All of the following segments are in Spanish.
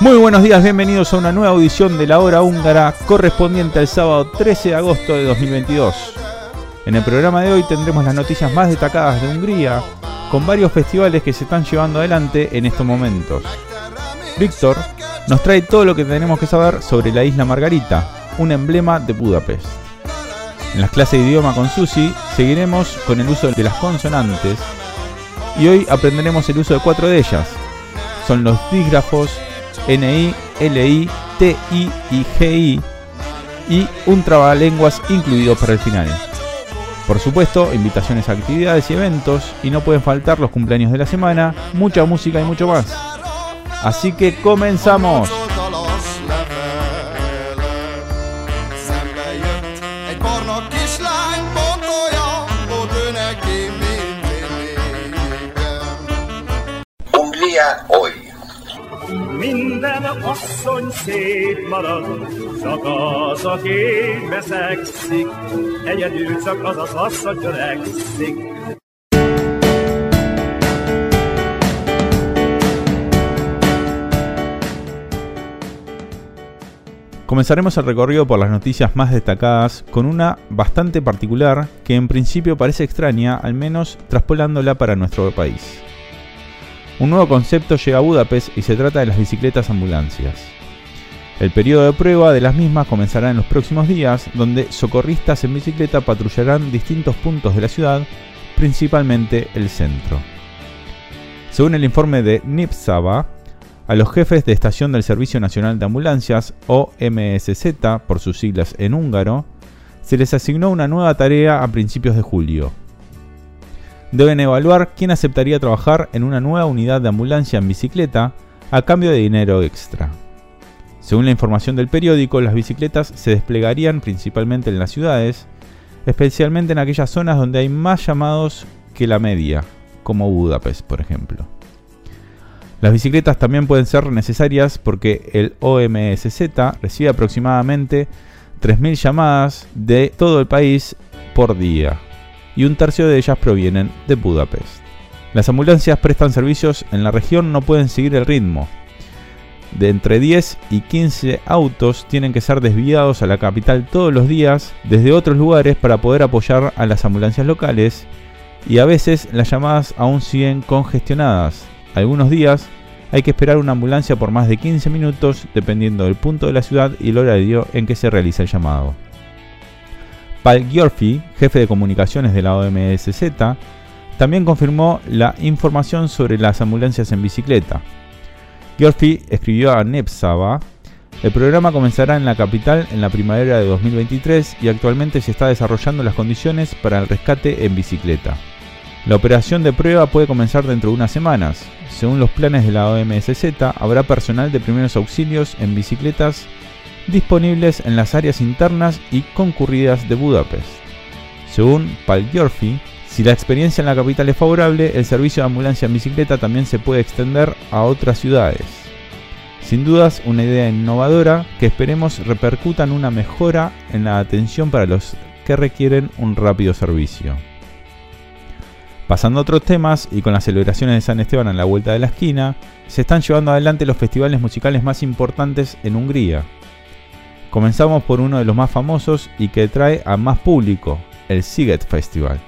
Muy buenos días, bienvenidos a una nueva audición de la hora húngara correspondiente al sábado 13 de agosto de 2022. En el programa de hoy tendremos las noticias más destacadas de Hungría, con varios festivales que se están llevando adelante en estos momentos. Víctor nos trae todo lo que tenemos que saber sobre la isla Margarita, un emblema de Budapest. En las clases de idioma con Susi seguiremos con el uso de las consonantes y hoy aprenderemos el uso de cuatro de ellas. Son los dígrafos NI, LI, TI y GI y un trabalenguas incluido para el final. Por supuesto, invitaciones a actividades y eventos y no pueden faltar los cumpleaños de la semana, mucha música y mucho más. Así que comenzamos. Törekszik. Comenzaremos el recorrido por las noticias más destacadas con una bastante particular que en principio parece extraña, al menos traspolándola para nuestro país. Un nuevo concepto llega a Budapest y se trata de las bicicletas ambulancias. El periodo de prueba de las mismas comenzará en los próximos días, donde socorristas en bicicleta patrullarán distintos puntos de la ciudad, principalmente el centro. Según el informe de NIPSABA, a los jefes de estación del Servicio Nacional de Ambulancias, o MSZ por sus siglas en húngaro, se les asignó una nueva tarea a principios de julio. Deben evaluar quién aceptaría trabajar en una nueva unidad de ambulancia en bicicleta a cambio de dinero extra. Según la información del periódico, las bicicletas se desplegarían principalmente en las ciudades, especialmente en aquellas zonas donde hay más llamados que la media, como Budapest, por ejemplo. Las bicicletas también pueden ser necesarias porque el OMSZ recibe aproximadamente 3.000 llamadas de todo el país por día y un tercio de ellas provienen de Budapest. Las ambulancias prestan servicios en la región no pueden seguir el ritmo. De entre 10 y 15 autos tienen que ser desviados a la capital todos los días desde otros lugares para poder apoyar a las ambulancias locales y a veces las llamadas aún siguen congestionadas. Algunos días hay que esperar una ambulancia por más de 15 minutos dependiendo del punto de la ciudad y el horario en que se realiza el llamado. Paul Giorfi, jefe de comunicaciones de la OMSZ, también confirmó la información sobre las ambulancias en bicicleta. Giorfi escribió a Nepsava, el programa comenzará en la capital en la primavera de 2023 y actualmente se está desarrollando las condiciones para el rescate en bicicleta. La operación de prueba puede comenzar dentro de unas semanas. Según los planes de la OMSZ, habrá personal de primeros auxilios en bicicletas disponibles en las áreas internas y concurridas de Budapest. Según Paul Giorfi, si la experiencia en la capital es favorable, el servicio de ambulancia en bicicleta también se puede extender a otras ciudades. Sin dudas, una idea innovadora que esperemos repercuta en una mejora en la atención para los que requieren un rápido servicio. Pasando a otros temas y con las celebraciones de San Esteban en la vuelta de la esquina, se están llevando adelante los festivales musicales más importantes en Hungría. Comenzamos por uno de los más famosos y que trae a más público, el Siget Festival,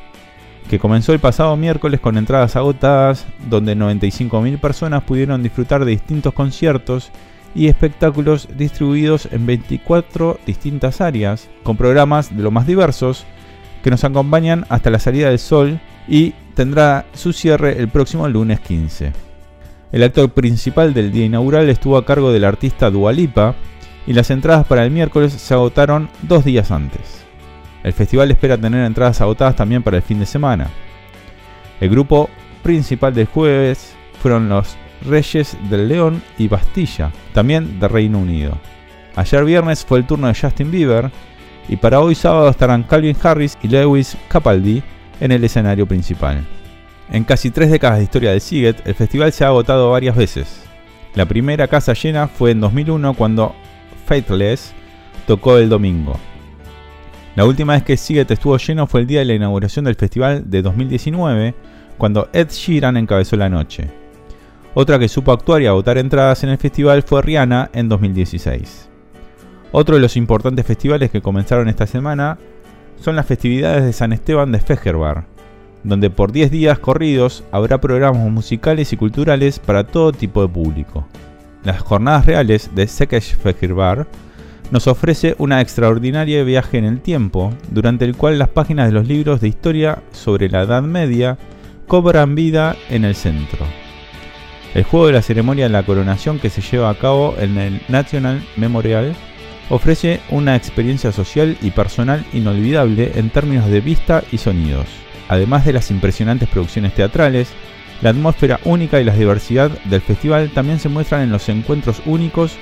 que comenzó el pasado miércoles con entradas agotadas, donde 95.000 personas pudieron disfrutar de distintos conciertos y espectáculos distribuidos en 24 distintas áreas, con programas de lo más diversos, que nos acompañan hasta la salida del sol y tendrá su cierre el próximo lunes 15. El actor principal del día inaugural estuvo a cargo del artista Dualipa y las entradas para el miércoles se agotaron dos días antes. El festival espera tener entradas agotadas también para el fin de semana. El grupo principal del jueves fueron los Reyes del León y Bastilla, también de Reino Unido. Ayer viernes fue el turno de Justin Bieber y para hoy sábado estarán Calvin Harris y Lewis Capaldi en el escenario principal. En casi tres décadas de historia de Siget, el festival se ha agotado varias veces. La primera casa llena fue en 2001 cuando Faithless tocó el domingo. La última vez que Siget estuvo lleno fue el día de la inauguración del festival de 2019, cuando Ed Sheeran encabezó la noche. Otra que supo actuar y agotar entradas en el festival fue Rihanna en 2016. Otro de los importantes festivales que comenzaron esta semana son las festividades de San Esteban de Fejerbar, donde por 10 días corridos habrá programas musicales y culturales para todo tipo de público. Las jornadas reales de Sekesh Fejerbar nos ofrece una extraordinaria viaje en el tiempo, durante el cual las páginas de los libros de historia sobre la Edad Media cobran vida en el centro. El juego de la ceremonia de la coronación que se lleva a cabo en el National Memorial ofrece una experiencia social y personal inolvidable en términos de vista y sonidos. Además de las impresionantes producciones teatrales, la atmósfera única y la diversidad del festival también se muestran en los encuentros únicos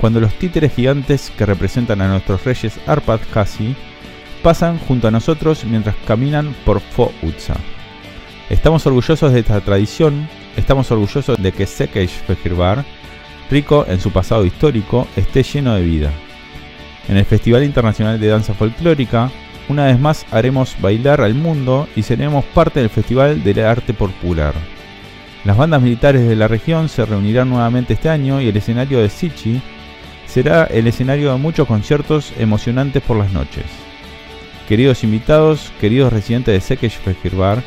cuando los títeres gigantes que representan a nuestros reyes Arpad Kasi pasan junto a nosotros mientras caminan por Fo Utsa. Estamos orgullosos de esta tradición Estamos orgullosos de que Sekej Fehirbar, rico en su pasado histórico, esté lleno de vida. En el Festival Internacional de Danza Folclórica, una vez más haremos bailar al mundo y seremos parte del Festival del Arte Popular. Las bandas militares de la región se reunirán nuevamente este año y el escenario de Sichi será el escenario de muchos conciertos emocionantes por las noches. Queridos invitados, queridos residentes de Sekej Fehirbar,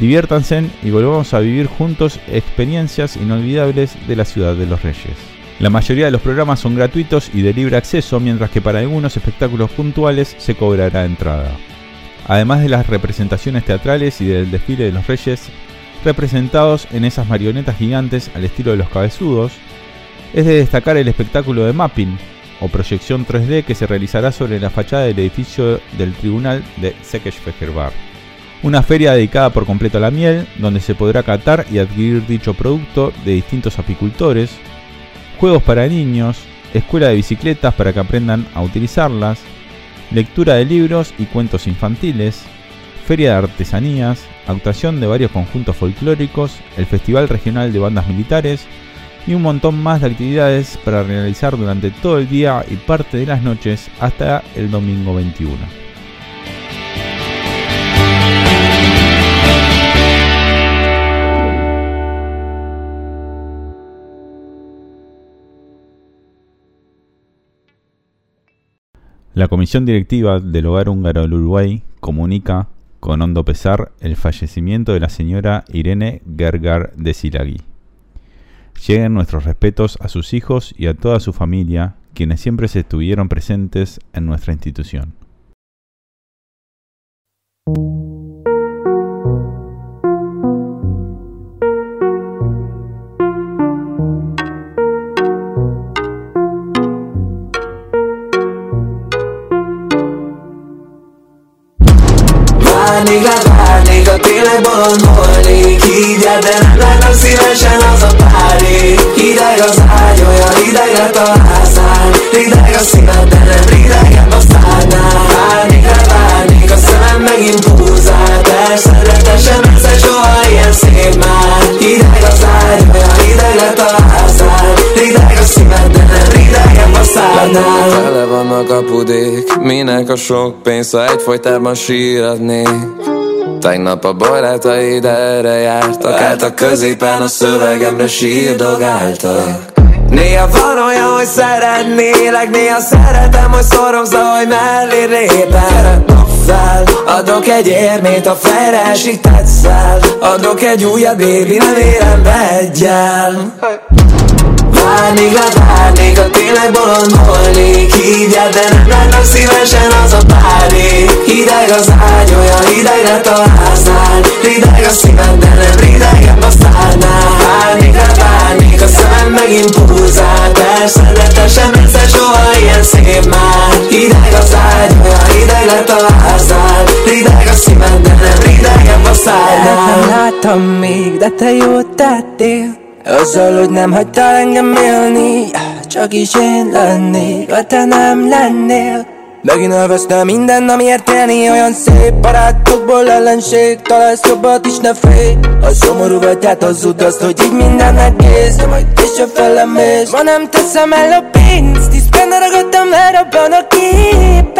Diviértanse y volvamos a vivir juntos experiencias inolvidables de la ciudad de los reyes. La mayoría de los programas son gratuitos y de libre acceso, mientras que para algunos espectáculos puntuales se cobrará entrada. Además de las representaciones teatrales y del desfile de los reyes, representados en esas marionetas gigantes al estilo de los cabezudos, es de destacar el espectáculo de mapping, o proyección 3D que se realizará sobre la fachada del edificio del tribunal de Sekeshfeherbar una feria dedicada por completo a la miel, donde se podrá catar y adquirir dicho producto de distintos apicultores, juegos para niños, escuela de bicicletas para que aprendan a utilizarlas, lectura de libros y cuentos infantiles, feria de artesanías, actuación de varios conjuntos folclóricos, el Festival Regional de Bandas Militares y un montón más de actividades para realizar durante todo el día y parte de las noches hasta el domingo 21. La comisión directiva del Hogar Húngaro del Uruguay comunica con hondo pesar el fallecimiento de la señora Irene Gergar de Silagui. Lleguen nuestros respetos a sus hijos y a toda su familia, quienes siempre se estuvieron presentes en nuestra institución. Tényleg bolond volnék Hívjál, de nem látom szívesen az a pári Hideg az ágy, olyan a házán Hideg a szíved, de nem ridegebb a szádnál Várnék rá, várnék, a szemem megint búzál Persze, de te sem leszel soha ilyen szép már. Hideg az ágy, olyan a házán Hideg a szíved, de nem Tele vannak a pudék, minek a sok pénz, ha egyfolytában síradnék Tegnap a barátaid erre jártak Át a középen a szövegemre sírdogáltak. Néha van olyan, hogy szeretnélek Néha szeretem, hogy szorongsz, hogy mellé lépem fel Adok egy érmét, a fejre esik tetszel. Adok egy újabb baby, nem érem be egyel Várnék, levárnék, a tényleg bolond volnék Hívjál, de nem látom szívesen az a párék Hideg az ágy, olyan hideg lett a háznál Hideg a szíved, de nem ridegebb a szárnál Várnék, levárnék Aztán megint búzál Persze, de te sem leszel soha ilyen szép már. Hideg az ágy, olyan hideg lett a házál Rideg a szíved, de nem ridegebb a szádnál Nem láttam még, de te jót tettél Azzal, hogy nem hagytál engem élni Csak is én lennék, ha te nem lennél. Megint elvesztem minden, amiért élni Olyan szép barátokból ellenség Találsz jobbat is, ne félj. Ha szomorú vagy, hát az azt, hogy így minden egész De majd később felemész. Ma nem teszem el a pénzt Tíz penne ragadtam le abban a képen.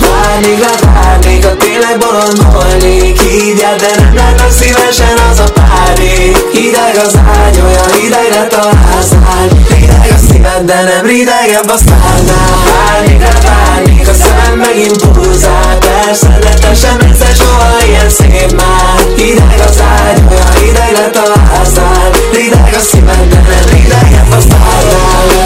Várnék, levárnék, a tényleg bolond volnék Hívjál, de nem látok szívesen az a párék Hideg az ágy, olyan hideg lett a házán Hideg a szíved, de nem ridegebb a szárnál Várnék, levárnék, a szemem megint búzál Persze, de te sem egyszer soha ilyen szép már. Hideg az ágy, olyan hideg lett a házán Hideg a szíved, de nem ridegebb a szárnál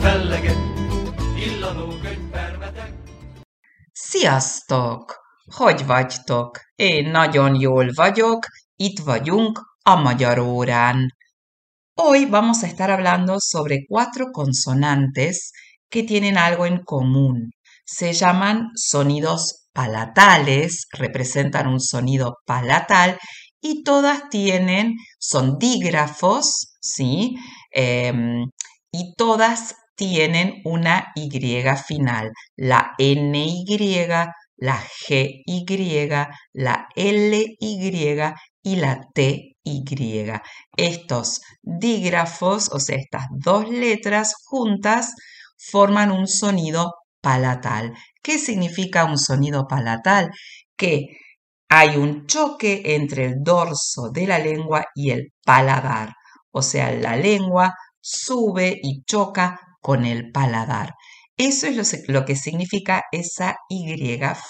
felleget, illanó könyvpermetek. Sziasztok! Hogy vagytok? Én nagyon jól vagyok, itt vagyunk a magyar órán. Hoy vamos a estar hablando sobre cuatro consonantes que tienen algo en común. Se llaman sonidos palatales, representan un sonido palatal y todas tienen, son dígrafos, ¿sí? Em, y todas tienen una Y final, la NY, la GY, la LY y la TY. Estos dígrafos, o sea, estas dos letras juntas, forman un sonido palatal. ¿Qué significa un sonido palatal? Que hay un choque entre el dorso de la lengua y el paladar. O sea, la lengua sube y choca con el paladar. Eso es lo, que significa esa Y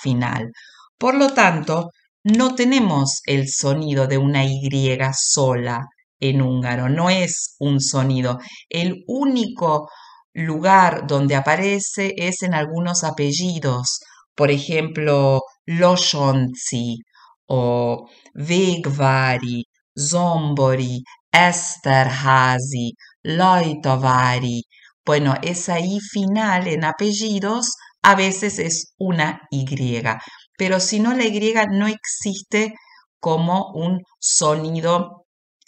final. Por lo tanto, no tenemos el sonido de una Y sola en húngaro, no es un sonido. El único lugar donde aparece es en algunos apellidos, por ejemplo, Losonci o Végvári, Zombori, Esterházy, Lajtavári. Bueno, esa I final en apellidos a veces es una Y, pero si no la Y no existe como un sonido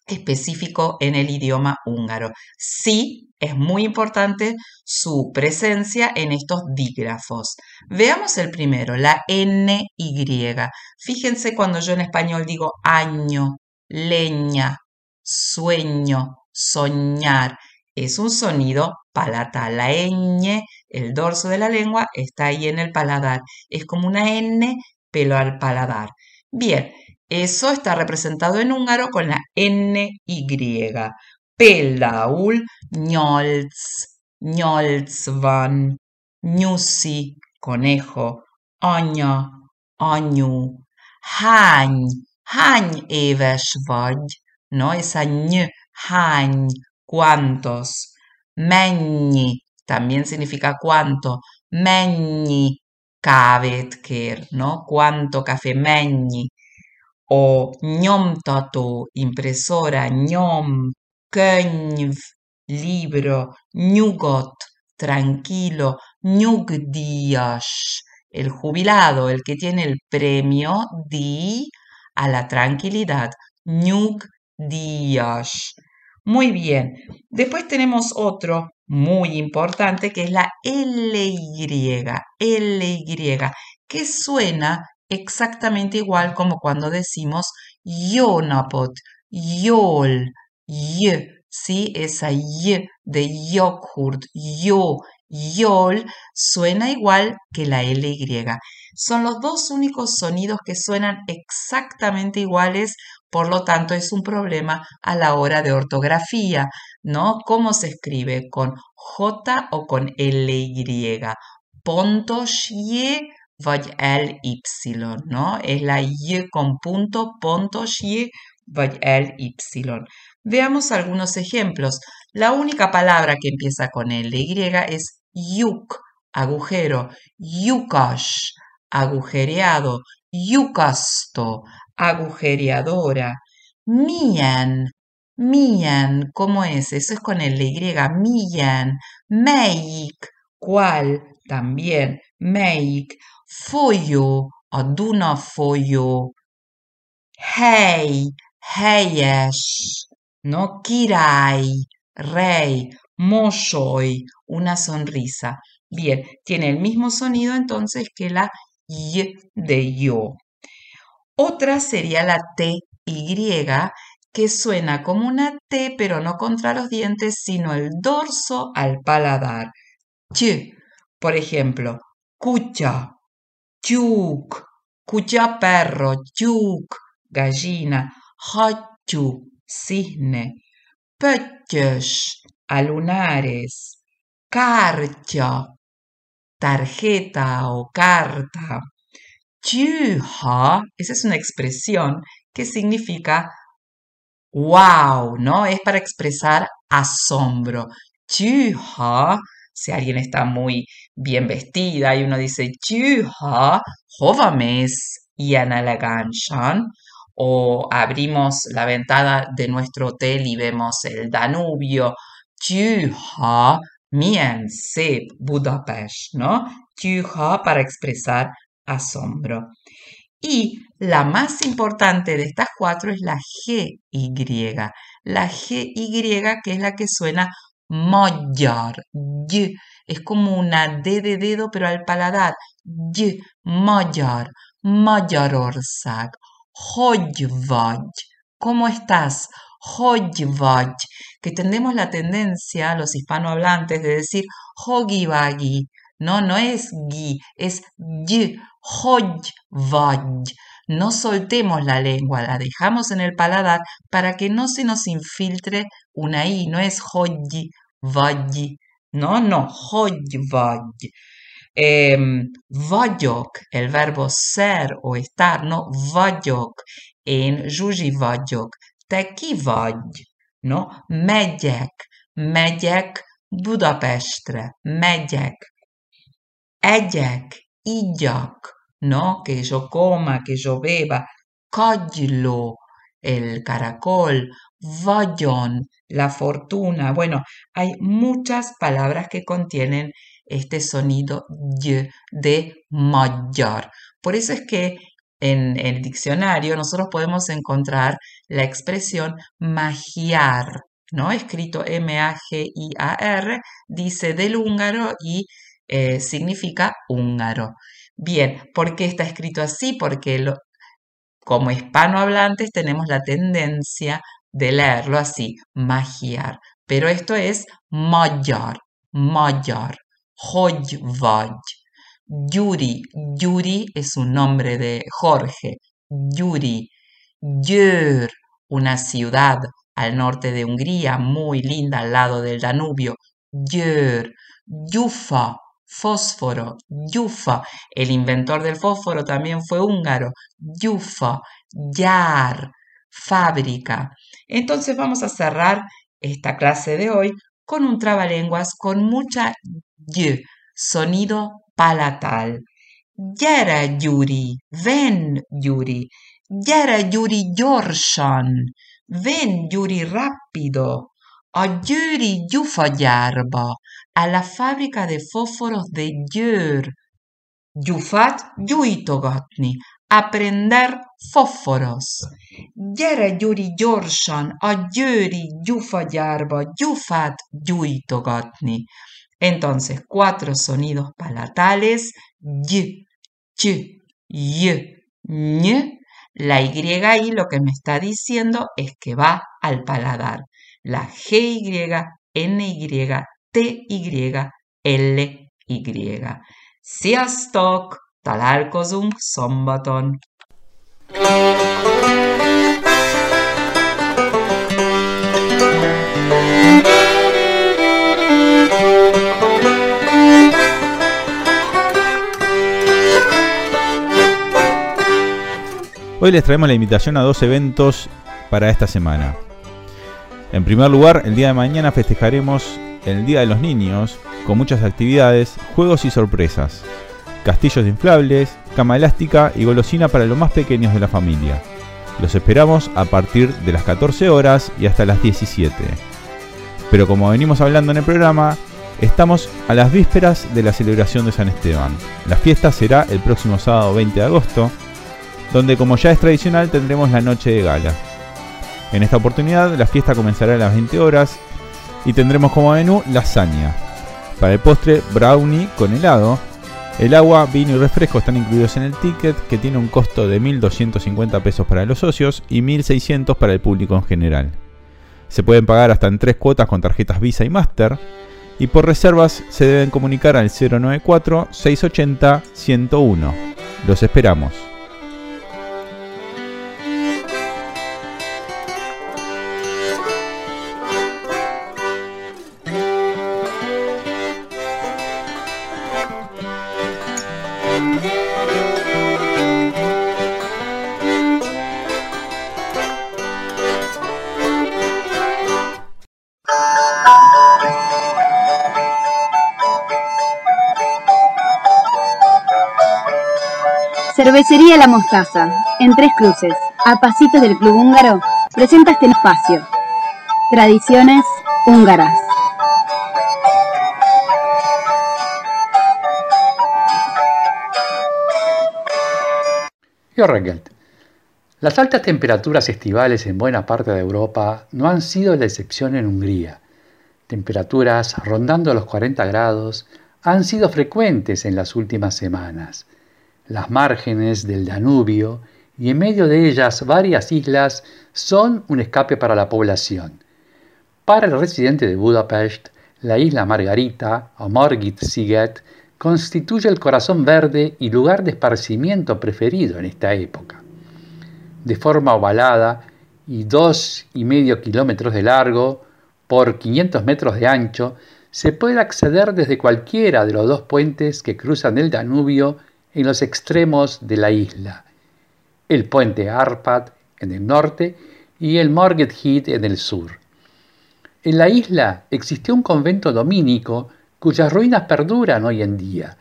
específico en el idioma húngaro. Sí, es muy importante su presencia en estos dígrafos. Veamos el primero, la NY. Fíjense cuando yo en español digo año, leña, sueño, soñar. Es un sonido palatal. La ñ, el dorso de la lengua, está ahí en el paladar. Es como una N, pero al paladar. Bien, eso está representado en húngaro con la NY. Például nyolc, nyolc van, nyuszi, conejo, anya, anyu, hány, hány éves vagy, ¿no? Esa ñ, hány, cuántos, mennyi, también significa cuánto, mennyi kávét kér, ¿no? Cuánto café, mennyi. O nyomtató, impresora, nyom, könyv, libro, nyugot, tranquilo, nyugdíjas, el jubilado, el que tiene el premio, di, a la tranquilidad. Nyug días. Muy bien. Después tenemos otro muy importante que es la LY. LY, que suena exactamente igual como cuando decimos yonapot, yol, y, ¿sí? Esa y de yogurt, yo, yol, suena igual que la LY. Son los dos únicos sonidos que suenan exactamente iguales, por lo tanto es un problema a la hora de ortografía, ¿no? ¿Cómo se escribe? ¿Con J o con LY? Pontos y vagy LY, ¿no? Es la Y con punto, pontos y vagy LY. Veamos algunos ejemplos. La única palabra que empieza con LY es yuk, agujero, yukash, agujereado, yukasto, agujereadora, mian, mian, ¿cómo es? Eso es con el Y, mian, meik, ¿cuál? También, meik, folyo, aduna folyo, hey, helyes, ¿no? Kirai, rey, mosoy, una sonrisa. Bien, tiene el mismo sonido entonces que la y de yo. Otra sería la TY, que suena como una T, pero no contra los dientes, sino el dorso al paladar. Ch, por ejemplo, cucha, chuk, cucha perro, chuk, gallina, hachu, cisne, pechos, alunares, carcha, tarjeta o carta. Chuha, esa es una expresión que significa wow, ¿no? Es para expresar asombro. Chuha, si alguien está muy bien vestida y uno dice Chuha, jovames y analaganshan, o abrimos la ventana de nuestro hotel y vemos el Danubio. Chuha, Mien Budapest, ¿no? Chuha para expresar asombro. Y la más importante de estas cuatro es la GY. La GY que es la que suena mayor. Y. Es como una D de dedo pero al paladar. Y. Mayor. Magyarország. Hogy vagy? ¿Cómo estás? Hogy? Que tendemos la tendencia, los hispanohablantes, de decir hogi bagi. No, no es gui, es y. Hogy vagy. No soltemos la lengua, la dejamos en el paladar para que no se nos infiltre una i. No es hoji vagy. No, no, hogy vagy. Eh, vagyok, el verbo ser o estar, no, vagyok, én Zsuzsi vagyok, te ki vagy, no, megyek, megyek Budapestre, megyek, egyek, igyak, no, que yo coma, que kagyló, el caracol, vagyon, la fortuna. Bueno, hay muchas palabras que contienen este sonido de mayor. Por eso es que en el diccionario nosotros podemos encontrar la expresión magiar, ¿no? Escrito M-A-G-I-A-R, dice del húngaro y eh, significa húngaro. Bien, ¿por qué está escrito así? Porque como hispanohablantes tenemos la tendencia de leerlo así, magiar. Pero esto es magyar, hogy vagy. Yuri, Yuri es un nombre de Jorge. Yuri, Győr, una ciudad al norte de Hungría, muy linda al lado del Danubio. Győr, Yufa, fósforo, Yufa. El inventor del fósforo también fue húngaro. Yufa, Yar, fábrica. Entonces vamos a cerrar esta clase de hoy con un trabalenguas con mucha y, sonido palatal. Gyere, Yuri, ven, Yuri. Gyere, Yuri, gyorsan. Ven, Yuri, rápido. A Győri gyufagyárba, a la fábrica de fósforos de Győr. Gyufát gyújtogatni, aprender fósforos. Gyere, Gyuri, gyorsan a Győri gyufagyárba gyufát gyújtogatni. Entonces, cuatro sonidos palatales, y, ch, y, ñ. La Y ahí lo que me está diciendo es que va al paladar. La GY, NY, TY, LY. Sziasztok! Találkozunk szombaton! Hoy les traemos la invitación a dos eventos para esta semana. En primer lugar, el día de mañana festejaremos el Día de los Niños con muchas actividades, juegos y sorpresas, castillos inflables, cama elástica y golosina para los más pequeños de la familia. Los esperamos a partir de las 14 horas y hasta las 17. Pero como venimos hablando en el programa, estamos a las vísperas de la celebración de San Esteban. La fiesta será el próximo sábado 20 de agosto donde como ya es tradicional tendremos la noche de gala. En esta oportunidad la fiesta comenzará a las 20 horas y tendremos como menú lasaña. Para el postre, brownie con helado. El agua, vino y refresco están incluidos en el ticket que tiene un costo de 1.250 pesos para los socios y 1.600 para el público en general. Se pueden pagar hasta en tres cuotas con tarjetas Visa y Master y por reservas se deben comunicar al 094 680 101. Los esperamos. Cervecería La Mostaza, en Tres Cruces, a pasitos del Club Húngaro, presenta este espacio. Tradiciones húngaras. Jó! Las altas temperaturas estivales en buena parte de Europa no han sido la excepción en Hungría. Temperaturas rondando los 40 grados han sido frecuentes en las últimas semanas las márgenes del Danubio y en medio de ellas varias islas son un escape para la población. Para el residente de Budapest, la isla Margarita o Margit Siget constituye el corazón verde y lugar de esparcimiento preferido en esta época. De forma ovalada y dos y medio kilómetros de largo por 500 metros de ancho, se puede acceder desde cualquiera de los dos puentes que cruzan el Danubio en los extremos de la isla, el puente Arpad en el norte y el Market Heath en el sur. En la isla existió un convento dominico cuyas ruinas perduran hoy en día.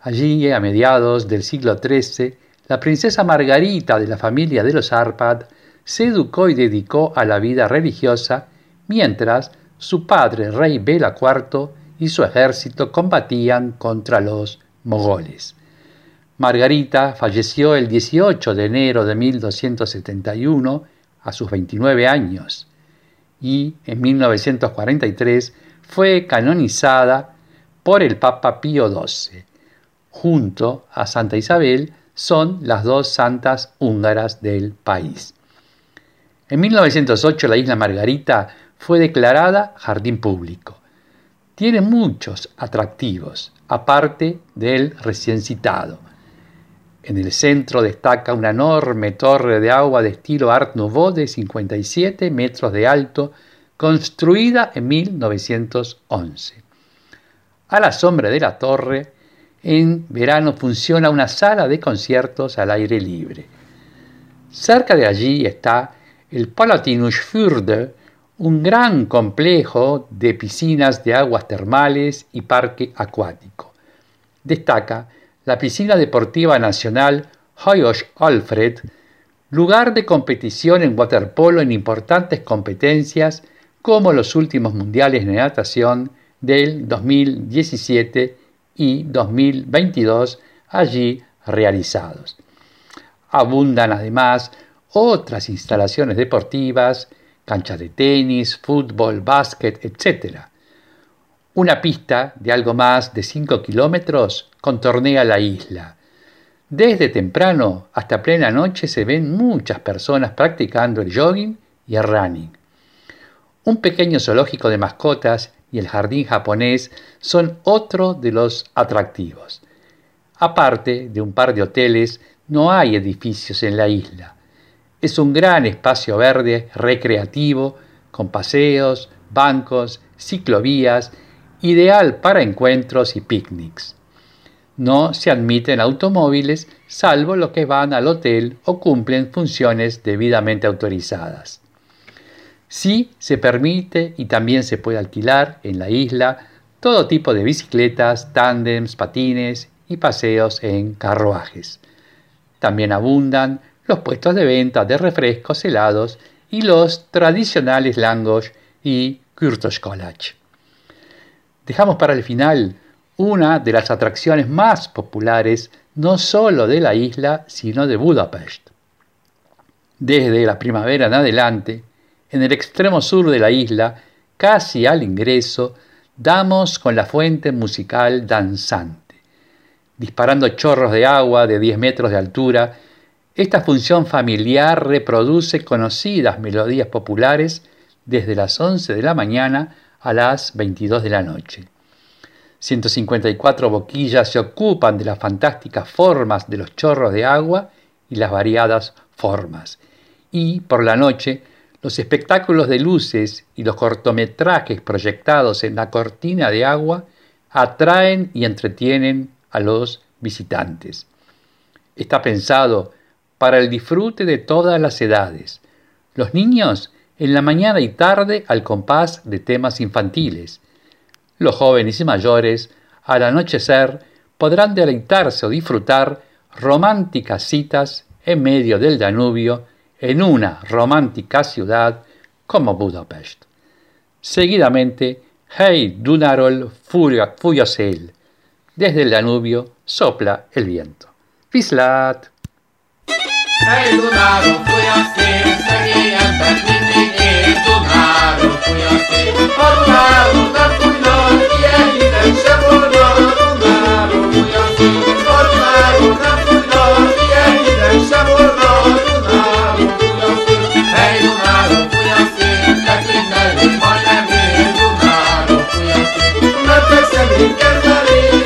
Allí, a mediados del siglo XIII, la princesa Margarita de la familia de los Arpad se educó y dedicó a la vida religiosa, mientras su padre, rey Bela IV, y su ejército combatían contra los mogoles. Margarita falleció el 18 de enero de 1271 a sus 29 años y en 1943 fue canonizada por el Papa Pío XII. Junto a Santa Isabel son las dos santas húngaras del país. En 1908 la isla Margarita fue declarada jardín público. Tiene muchos atractivos, aparte del recién citado en el centro destaca una enorme torre de agua de estilo Art Nouveau de 57 metros de alto, construida en 1911. A la sombra de la torre, en verano funciona una sala de conciertos al aire libre. Cerca de allí está el Palatinusfjorde, un gran complejo de piscinas de aguas termales y parque acuático. Destaca la piscina deportiva nacional Hoyos Alfred, lugar de competición en waterpolo en importantes competencias como los últimos mundiales de natación del 2017 y 2022 allí realizados. Abundan además otras instalaciones deportivas, canchas de tenis, fútbol, básquet, etc. Una pista de algo más de 5 kilómetros contornea la isla. Desde temprano hasta plena noche se ven muchas personas practicando el jogging y el running. Un pequeño zoológico de mascotas y el jardín japonés son otro de los atractivos. Aparte de un par de hoteles, no hay edificios en la isla. Es un gran espacio verde recreativo con paseos, bancos, ciclovías, ideal para encuentros y picnics. No se admiten automóviles salvo los que van al hotel o cumplen funciones debidamente autorizadas. Sí se permite y también se puede alquilar en la isla todo tipo de bicicletas, tándems, patines y paseos en carruajes. También abundan los puestos de venta de refrescos helados y los tradicionales langos y kurtoshkolach. Dejamos para el final una de las atracciones más populares no solo de la isla, sino de Budapest. Desde la primavera en adelante, en el extremo sur de la isla, casi al ingreso, damos con la fuente musical danzante. Disparando chorros de agua de 10 metros de altura, esta función familiar reproduce conocidas melodías populares desde las 11 de la mañana a las 22 de la noche. 154 boquillas se ocupan de las fantásticas formas de los chorros de agua y las variadas formas. Y por la noche los espectáculos de luces y los cortometrajes proyectados en la cortina de agua atraen y entretienen a los visitantes. Está pensado para el disfrute de todas las edades. Los niños en la mañana y tarde al compás de temas infantiles. Los jóvenes y mayores al anochecer podrán deleitarse o disfrutar románticas citas en medio del Danubio en una romántica ciudad como Budapest. Seguidamente, Hey Dunarol Furiosel. Desde el Danubio sopla el viento. Vislat. Hey Dunarol Tomar um punhante para o lado da Fulhante E aí deixa bolhar Tomar um punhante para o lado da Fulhante E aí deixa bolhar Tomar um punhante Ei, tomar um punhante Da crina de molha-me Tomar um punhante Na terça me quer marido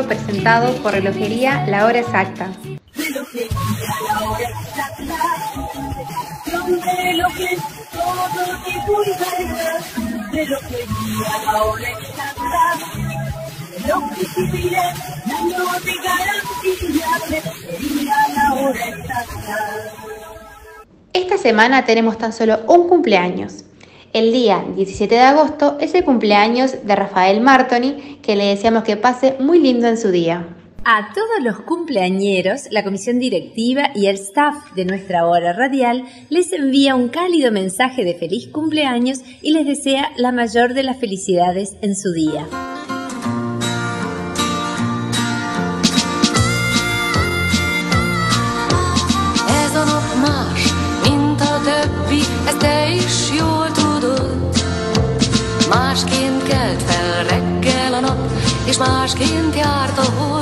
presentado por Relojería La Hora Exacta. Esta semana tenemos tan solo un cumpleaños. El día 17 de agosto es el cumpleaños de Rafael Martoni, que le deseamos que pase muy lindo en su día. A todos los cumpleañeros, la comisión directiva y el staff de nuestra hora radial les envía un cálido mensaje de feliz cumpleaños y les desea la mayor de las felicidades en su día. És másként járt a hold.